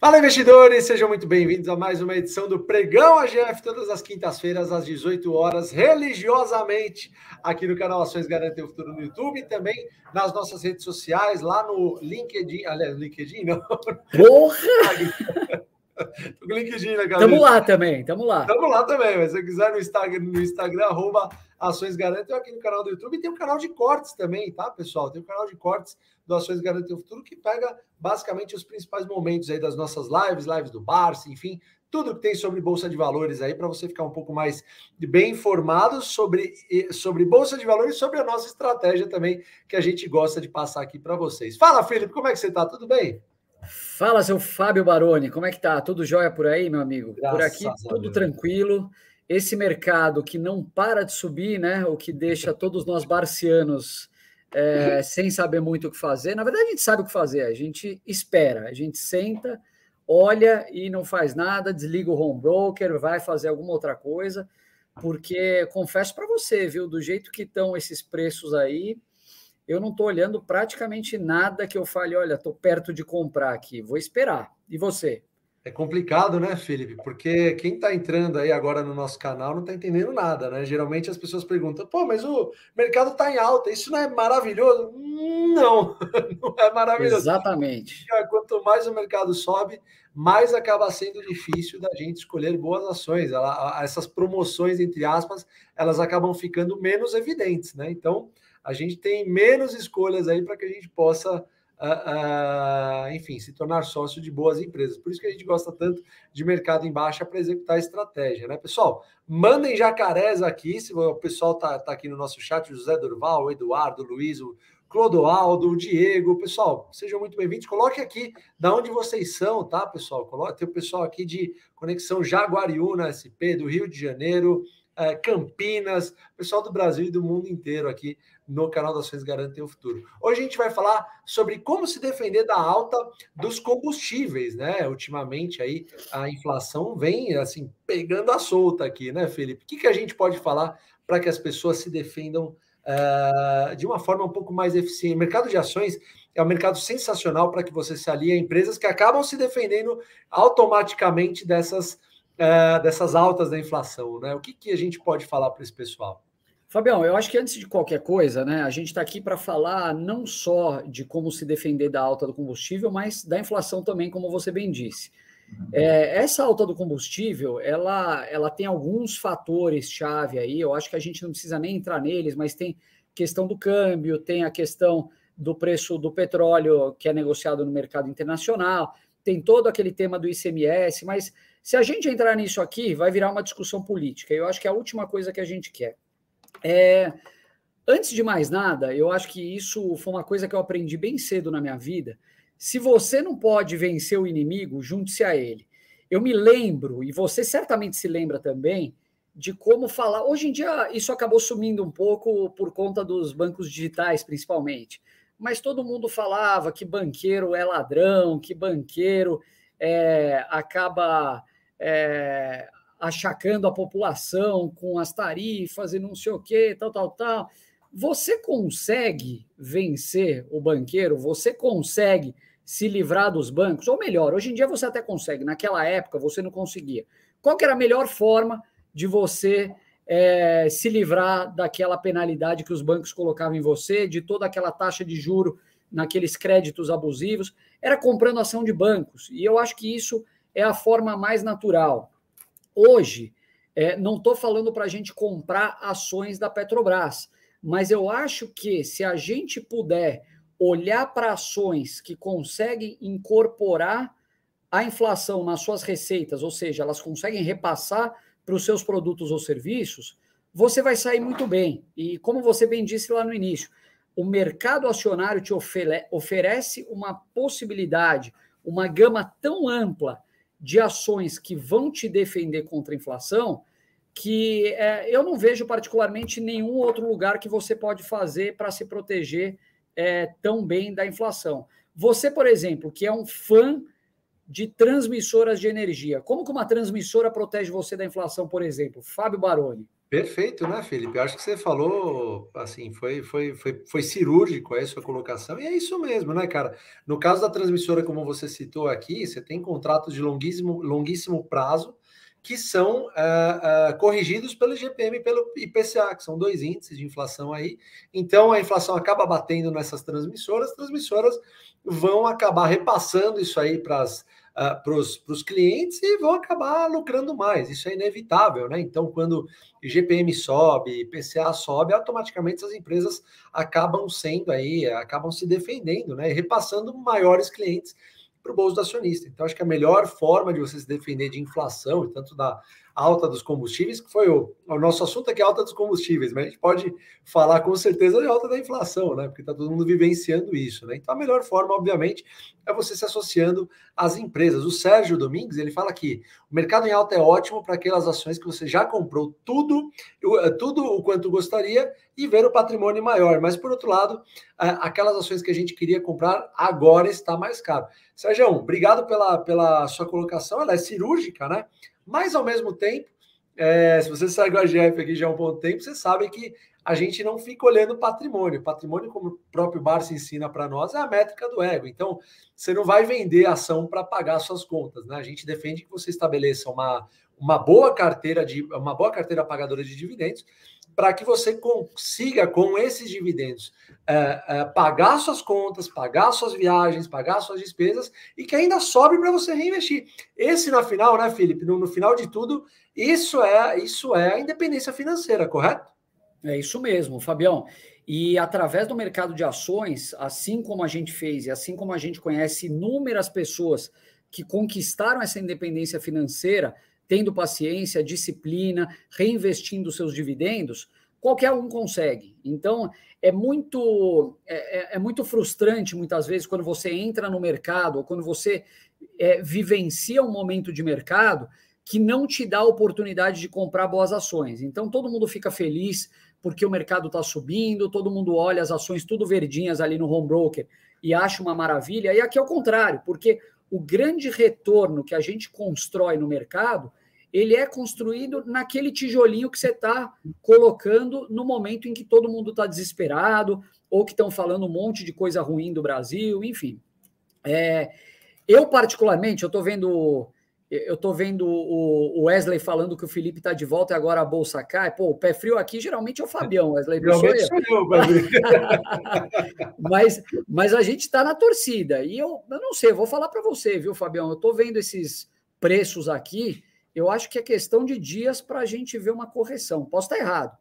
Fala, investidores! Sejam muito bem-vindos a mais uma edição do Pregão AGF, todas as quintas-feiras, às 18 horas, religiosamente, aqui no canal Ações Garantem o Futuro no YouTube e também nas nossas redes sociais, lá no LinkedIn. Aliás, LinkedIn não. Porra! Tô com o LinkedIn na cabeça. Tamo lá também, tamo lá. Tamo lá também, mas se você quiser no Instagram, no Instagram, arroba Ações Garantem, aqui no canal do YouTube, e tem um canal de cortes também, tá, pessoal? Tem um canal de cortes do Ações Garantem o Futuro, que pega basicamente os principais momentos aí das nossas lives, lives do Barça, enfim, tudo que tem sobre Bolsa de Valores aí, para você ficar um pouco mais bem informado sobre, sobre Bolsa de Valores e sobre a nossa estratégia também, que a gente gosta de passar aqui para vocês. Fala, Felipe, como é que você está? Tudo bem? Fala, seu Fábio Baroni, como é que tá? Tudo jóia por aí, meu amigo? Graças por aqui, tudo tranquilo. Esse mercado que não para de subir, né? O que deixa todos nós barcianos é, sem saber muito o que fazer. Na verdade, a gente sabe o que fazer, a gente espera, a gente senta, olha e não faz nada, desliga o home broker, vai fazer alguma outra coisa, porque confesso para você, viu, do jeito que estão esses preços aí, eu não estou olhando praticamente nada que eu fale, olha, estou perto de comprar aqui, vou esperar. E você? É complicado, né, Felipe? Porque quem está entrando aí agora no nosso canal não está entendendo nada, né? Geralmente as pessoas perguntam, pô, mas o mercado está em alta, isso não é maravilhoso? Não, não é maravilhoso. Exatamente. Quanto mais o mercado sobe, mais acaba sendo difícil da gente escolher boas ações. Ela, essas promoções, entre aspas, elas acabam ficando menos evidentes, né? Então, a gente tem menos escolhas aí para que a gente possa, uh, uh, enfim, se tornar sócio de boas empresas. Por isso que a gente gosta tanto de mercado em baixa para executar a estratégia, né, pessoal? Mandem jacarés aqui, se o pessoal tá, tá aqui no nosso chat, o José Durval, o Eduardo, o Luiz, o Clodoaldo, o Diego, pessoal, sejam muito bem-vindos. Coloque aqui da onde vocês são, tá, pessoal? Coloque, tem o pessoal aqui de Conexão Jaguariúna, SP, do Rio de Janeiro, Campinas, pessoal do Brasil e do mundo inteiro aqui no canal das Ações Garantem o Futuro. Hoje a gente vai falar sobre como se defender da alta dos combustíveis, né? Ultimamente aí a inflação vem assim pegando a solta aqui, né, Felipe? O que, que a gente pode falar para que as pessoas se defendam uh, de uma forma um pouco mais eficiente? O mercado de ações é um mercado sensacional para que você se alie a empresas que acabam se defendendo automaticamente dessas, uh, dessas altas da inflação, né? O que, que a gente pode falar para esse pessoal? Fabião, eu acho que antes de qualquer coisa, né, a gente está aqui para falar não só de como se defender da alta do combustível, mas da inflação também, como você bem disse. Uhum. É, essa alta do combustível, ela, ela tem alguns fatores chave aí. Eu acho que a gente não precisa nem entrar neles, mas tem questão do câmbio, tem a questão do preço do petróleo que é negociado no mercado internacional, tem todo aquele tema do ICMS, mas se a gente entrar nisso aqui, vai virar uma discussão política. Eu acho que é a última coisa que a gente quer. É, antes de mais nada, eu acho que isso foi uma coisa que eu aprendi bem cedo na minha vida. Se você não pode vencer o inimigo, junte-se a ele. Eu me lembro, e você certamente se lembra também, de como falar. Hoje em dia, isso acabou sumindo um pouco por conta dos bancos digitais, principalmente. Mas todo mundo falava que banqueiro é ladrão, que banqueiro é, acaba é, achacando a população com as tarifas e não sei o que, tal, tal, tal. Você consegue vencer o banqueiro? Você consegue se livrar dos bancos? Ou melhor, hoje em dia você até consegue, naquela época você não conseguia. Qual era a melhor forma de você é, se livrar daquela penalidade que os bancos colocavam em você, de toda aquela taxa de juro naqueles créditos abusivos? Era comprando ação de bancos. E eu acho que isso é a forma mais natural. Hoje, é, não estou falando para a gente comprar ações da Petrobras, mas eu acho que se a gente puder olhar para ações que conseguem incorporar a inflação nas suas receitas, ou seja, elas conseguem repassar para os seus produtos ou serviços, você vai sair muito bem. E como você bem disse lá no início, o mercado acionário te oferece uma possibilidade, uma gama tão ampla de ações que vão te defender contra a inflação, que é, eu não vejo particularmente nenhum outro lugar que você pode fazer para se proteger é, tão bem da inflação. Você, por exemplo, que é um fã de transmissoras de energia, como que uma transmissora protege você da inflação, por exemplo? Fábio Baroni. Perfeito, né, Felipe? Eu acho que você falou, assim, foi, foi, foi, foi cirúrgico aí a sua colocação, e é isso mesmo, né, cara? No caso da transmissora, como você citou aqui, você tem contratos de longuíssimo, longuíssimo prazo que são uh, uh, corrigidos pelo GPM e pelo IPCA, que são dois índices de inflação aí. Então, a inflação acaba batendo nessas transmissoras, as transmissoras vão acabar repassando isso aí para as ah, para os clientes e vão acabar lucrando mais. Isso é inevitável, né? Então, quando IGPM sobe, IPCA sobe, automaticamente as empresas acabam sendo aí, acabam se defendendo, né? E repassando maiores clientes para o bolso do acionista. Então, acho que a melhor forma de você se defender de inflação, tanto da alta dos combustíveis, que foi o, o nosso assunto aqui, alta dos combustíveis, mas a gente pode falar com certeza de alta da inflação, né? Porque está todo mundo vivenciando isso, né? Então, a melhor forma, obviamente, é você se associando às empresas. O Sérgio Domingues, ele fala que o mercado em alta é ótimo para aquelas ações que você já comprou tudo, tudo o quanto gostaria e ver o patrimônio maior. Mas, por outro lado, aquelas ações que a gente queria comprar agora está mais caro. Sérgio, obrigado pela, pela sua colocação, ela é cirúrgica, né? Mas, ao mesmo tempo, é, se você segue a GF aqui já há um bom tempo, você sabe que a gente não fica olhando patrimônio. Patrimônio, como o próprio Barça ensina para nós, é a métrica do ego. Então, você não vai vender ação para pagar suas contas. Né? A gente defende que você estabeleça uma, uma boa carteira de uma boa carteira pagadora de dividendos para que você consiga, com esses dividendos, é, é, pagar suas contas, pagar suas viagens, pagar suas despesas e que ainda sobre para você reinvestir. Esse, na final, né, Felipe? No, no, final de tudo, isso é, isso é a independência financeira, correto? É isso mesmo, Fabião. E através do mercado de ações, assim como a gente fez e assim como a gente conhece inúmeras pessoas que conquistaram essa independência financeira, tendo paciência, disciplina, reinvestindo seus dividendos, qualquer um consegue. Então, é muito, é, é, é muito frustrante, muitas vezes, quando você entra no mercado ou quando você é, vivencia um momento de mercado que não te dá a oportunidade de comprar boas ações. Então, todo mundo fica feliz porque o mercado está subindo, todo mundo olha as ações tudo verdinhas ali no home broker e acha uma maravilha. E aqui é o contrário, porque o grande retorno que a gente constrói no mercado ele é construído naquele tijolinho que você está colocando no momento em que todo mundo está desesperado ou que estão falando um monte de coisa ruim do Brasil, enfim. É, eu, particularmente, eu estou vendo. Eu estou vendo o Wesley falando que o Felipe está de volta e agora a bolsa cai. Pô, o pé frio aqui geralmente é o Fabião, Wesley. Não sou eu. Sou eu mas, mas a gente está na torcida. E eu, eu não sei, eu vou falar para você, viu, Fabião? Eu estou vendo esses preços aqui eu acho que é questão de dias para a gente ver uma correção. Posso estar errado,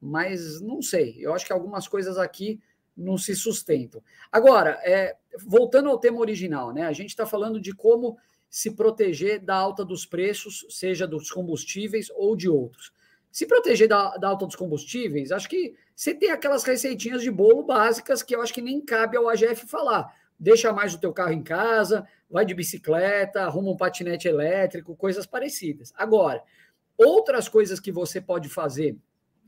mas não sei. Eu acho que algumas coisas aqui não se sustentam. Agora, é, voltando ao tema original, né? A gente está falando de como se proteger da alta dos preços, seja dos combustíveis ou de outros. Se proteger da, da alta dos combustíveis, acho que você tem aquelas receitinhas de bolo básicas que eu acho que nem cabe ao AGF falar. Deixa mais o teu carro em casa, vai de bicicleta, arruma um patinete elétrico, coisas parecidas. Agora, outras coisas que você pode fazer,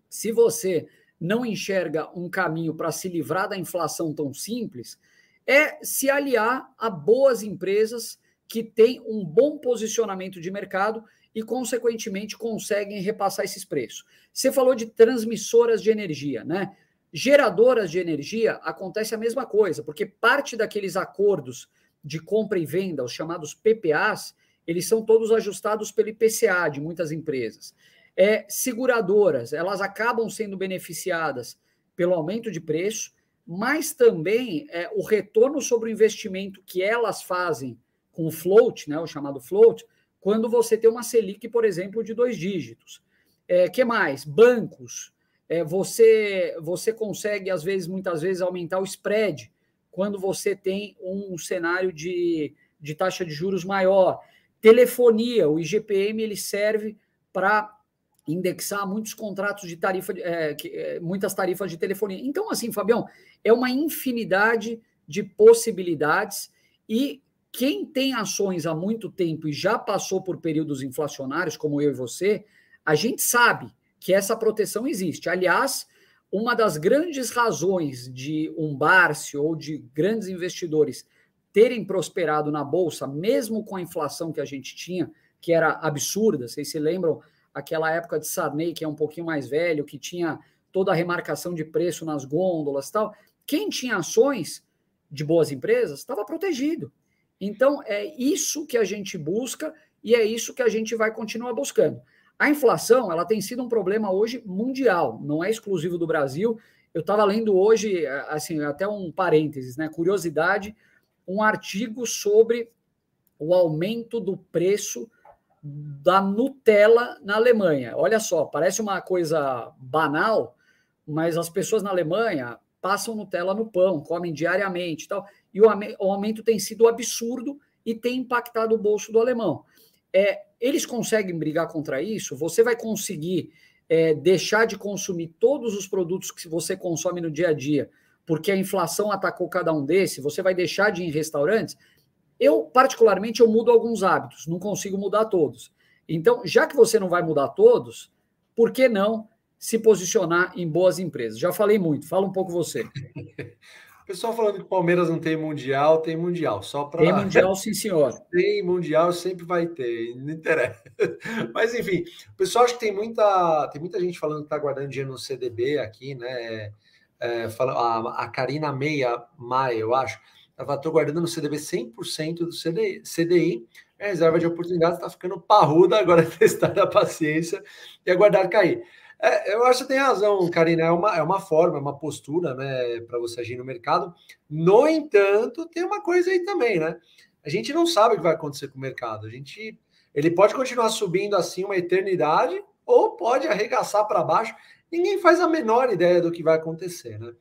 se você não enxerga um caminho para se livrar da inflação tão simples, é se aliar a boas empresas que têm um bom posicionamento de mercado e, consequentemente, conseguem repassar esses preços. Você falou de transmissoras de energia, né? Geradoras de energia acontece a mesma coisa, porque parte daqueles acordos de compra e venda, os chamados PPAs, eles são todos ajustados pelo IPCA de muitas empresas. É, seguradoras, elas acabam sendo beneficiadas pelo aumento de preço, mas também é, o retorno sobre o investimento que elas fazem com o float, né, o chamado float, quando você tem uma Selic, por exemplo, de dois dígitos. É, que mais? Bancos. É, você, você consegue, às vezes, muitas vezes, aumentar o spread quando você tem um cenário de, de taxa de juros maior. Telefonia, o IGPM ele serve para indexar muitos contratos de tarifa, é, é, muitas tarifas de telefonia. Então, assim, Fabião, é uma infinidade de possibilidades e quem tem ações há muito tempo e já passou por períodos inflacionários, como eu e você, a gente sabe que essa proteção existe. Aliás, uma das grandes razões de um Barsi ou de grandes investidores terem prosperado na bolsa, mesmo com a inflação que a gente tinha, que era absurda, vocês se lembram aquela época de Sarney, que é um pouquinho mais velho, que tinha toda a remarcação de preço nas gôndolas tal. Quem tinha ações de boas empresas estava protegido. Então, é isso que a gente busca e é isso que a gente vai continuar buscando. A inflação, ela tem sido um problema hoje mundial, não é exclusivo do Brasil. Eu estava lendo hoje, assim, até um parênteses, né? Curiosidade, um artigo sobre o aumento do preço da Nutella na Alemanha. Olha só, parece uma coisa banal, mas as pessoas na Alemanha passam Nutella no pão, comem diariamente e tal, e o aumento tem sido absurdo e tem impactado o bolso do alemão. É, eles conseguem brigar contra isso? Você vai conseguir é, deixar de consumir todos os produtos que você consome no dia a dia, porque a inflação atacou cada um desses? Você vai deixar de ir em restaurantes? Eu, particularmente, eu mudo alguns hábitos, não consigo mudar todos. Então, já que você não vai mudar todos, por que não se posicionar em boas empresas? Já falei muito, fala um pouco você. Pessoal falando que o Palmeiras não tem mundial, tem mundial. Só para tem mundial, sim, senhor. Tem mundial, sempre vai ter, não interessa. Mas enfim, o pessoal acha que tem muita, tem muita gente falando que está guardando dinheiro no CDB aqui, né? É, fala, a, a Karina Meia Maia, eu acho, estou guardando no CDB 100% do CDI. CDI a reserva de oportunidades está ficando parruda, agora testar a paciência e aguardar cair. É, eu acho que tem razão, Karina. É uma, é uma forma, é uma postura, né, para você agir no mercado. No entanto, tem uma coisa aí também, né? A gente não sabe o que vai acontecer com o mercado. A gente, ele pode continuar subindo assim uma eternidade ou pode arregaçar para baixo. Ninguém faz a menor ideia do que vai acontecer, né?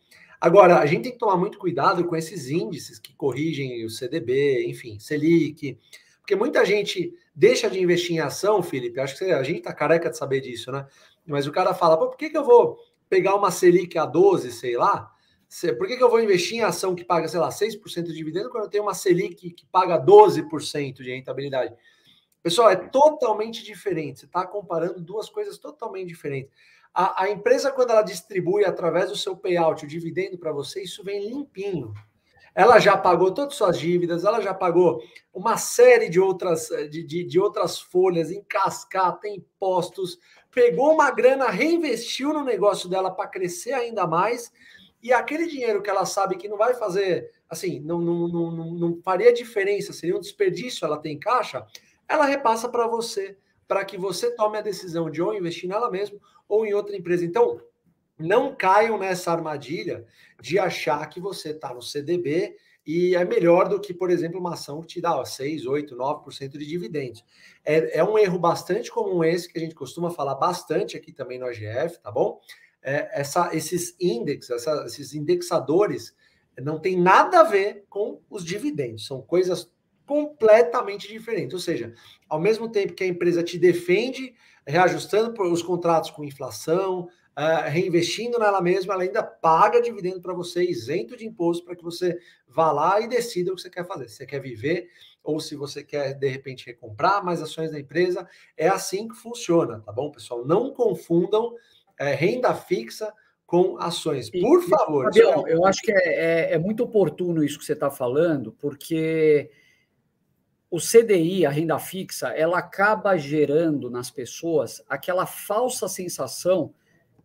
Agora, a gente tem que tomar muito cuidado com esses índices que corrigem o CDB, enfim, Selic, porque muita gente deixa de investir em ação, Felipe. Acho que a gente está careca de saber disso, né? Mas o cara fala, por que, que eu vou pegar uma Selic a 12, sei lá? Por que, que eu vou investir em ação que paga, sei lá, 6% de dividendo quando eu tenho uma Selic que paga 12% de rentabilidade? Pessoal, é totalmente diferente. Você está comparando duas coisas totalmente diferentes. A, a, empresa, quando ela distribui através do seu payout o dividendo para você, isso vem limpinho. Ela já pagou todas as suas dívidas, ela já pagou uma série de outras, de, de, de outras folhas em cascata, impostos, pegou uma grana, reinvestiu no negócio dela para crescer ainda mais, e aquele dinheiro que ela sabe que não vai fazer, assim, não, não, não, não faria diferença, seria um desperdício, ela tem caixa, ela repassa para você, para que você tome a decisão de ou investir nela mesmo ou em outra empresa. Então, não caiam nessa armadilha de achar que você está no CDB e é melhor do que, por exemplo, uma ação que te dá ó, 6, 8, 9% de dividendos. É, é, um erro bastante comum esse, que a gente costuma falar bastante aqui também no AGF, tá bom? É, essa, esses índices, esses indexadores não tem nada a ver com os dividendos, são coisas completamente diferentes. Ou seja, ao mesmo tempo que a empresa te defende, reajustando os contratos com inflação, uh, reinvestindo nela mesma, ela ainda paga dividendo para você, isento de imposto, para que você vá lá e decida o que você quer fazer. Se você quer viver ou se você quer, de repente, recomprar mais ações da empresa. É assim que funciona, tá bom, pessoal? Não confundam é, renda fixa com ações. Por favor. Fabião, eu acho que é, é, é muito oportuno isso que você está falando, porque o CDI, a renda fixa, ela acaba gerando nas pessoas aquela falsa sensação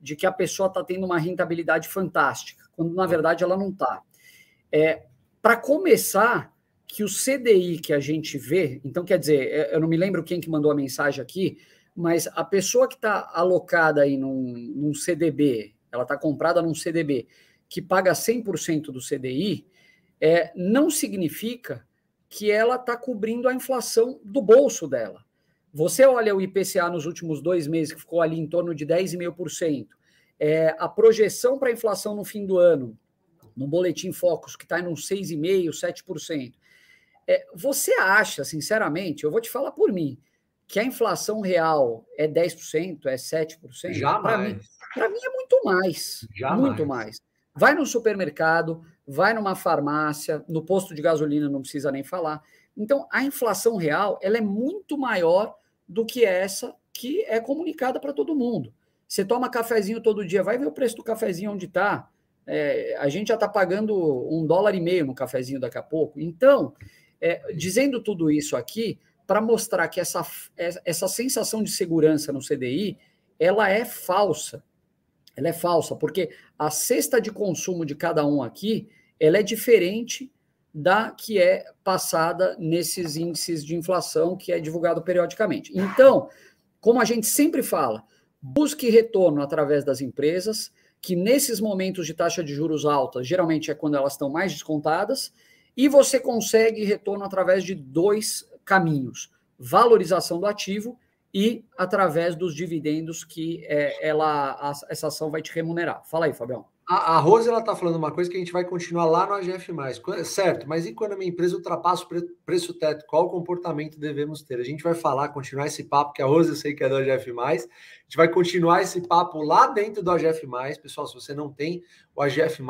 de que a pessoa está tendo uma rentabilidade fantástica, quando na verdade ela não está. É, Para começar, que o CDI que a gente vê, então quer dizer, é, eu não me lembro quem que mandou a mensagem aqui, mas a pessoa que está alocada aí num, num CDB, ela está comprada num CDB que paga 100% do CDI, é, não significa que ela está cobrindo a inflação do bolso dela. Você olha o IPCA nos últimos dois meses, que ficou ali em torno de 10,5%. É, a projeção para a inflação no fim do ano, no Boletim Focus, que está em uns 6,5%, 7%. É, você acha, sinceramente, eu vou te falar por mim, que a inflação real é 10%, é 7%? Jamais. Para mim, mim é muito mais. Jamais. Muito mais. Vai no supermercado, vai numa farmácia, no posto de gasolina não precisa nem falar. Então, a inflação real ela é muito maior do que essa que é comunicada para todo mundo. Você toma cafezinho todo dia, vai ver o preço do cafezinho onde está. É, a gente já está pagando um dólar e meio no cafezinho daqui a pouco. Então, é, dizendo tudo isso aqui, para mostrar que essa, essa sensação de segurança no CDI ela é falsa. Ela é falsa, porque a cesta de consumo de cada um aqui ela é diferente da que é passada nesses índices de inflação que é divulgado periodicamente. Então, como a gente sempre fala, busque retorno através das empresas, que nesses momentos de taxa de juros alta, geralmente é quando elas estão mais descontadas, e você consegue retorno através de dois caminhos: valorização do ativo e através dos dividendos que é, ela, a, essa ação vai te remunerar. Fala aí, Fabião. A, a Rose ela está falando uma coisa que a gente vai continuar lá no AGF, certo? Mas e quando a minha empresa ultrapassa o pre, preço teto? Qual comportamento devemos ter? A gente vai falar, continuar esse papo, que a Rose eu sei que é do AGF. A gente vai continuar esse papo lá dentro do AGF. Pessoal, se você não tem o AGF,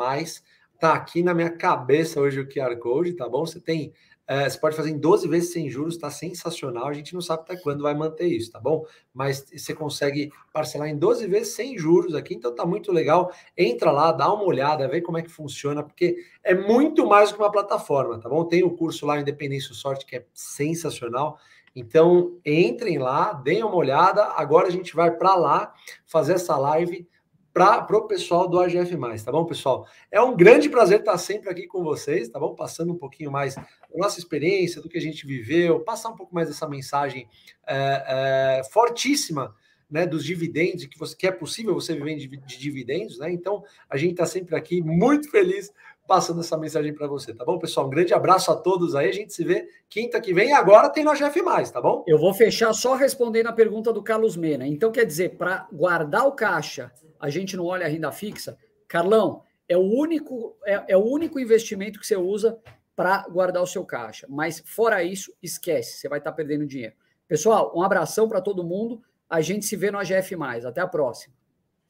tá aqui na minha cabeça hoje o QR Code, tá bom? Você tem é, você pode fazer em 12 vezes sem juros, está sensacional. A gente não sabe até quando vai manter isso, tá bom? Mas você consegue parcelar em 12 vezes sem juros aqui, então tá muito legal. Entra lá, dá uma olhada, vê como é que funciona, porque é muito mais do que uma plataforma, tá bom? Tem o curso lá, Independência Sorte, que é sensacional. Então, entrem lá, deem uma olhada. Agora a gente vai para lá fazer essa live para o pessoal do AGF, tá bom, pessoal? É um grande prazer estar sempre aqui com vocês, tá bom? Passando um pouquinho mais da nossa experiência, do que a gente viveu, passar um pouco mais dessa mensagem é, é, fortíssima né, dos dividendos, que, você, que é possível você viver de, de dividendos, né? Então, a gente está sempre aqui muito feliz passando essa mensagem para você, tá bom, pessoal? Um grande abraço a todos aí. A gente se vê quinta que vem. Agora tem no GF, tá bom? Eu vou fechar só respondendo a pergunta do Carlos Mena. Então, quer dizer, para guardar o caixa, a gente não olha a renda fixa? Carlão, é o único, é, é o único investimento que você usa para guardar o seu caixa. Mas fora isso, esquece, você vai estar tá perdendo dinheiro. Pessoal, um abração para todo mundo. A gente se vê no AGF. Até a próxima.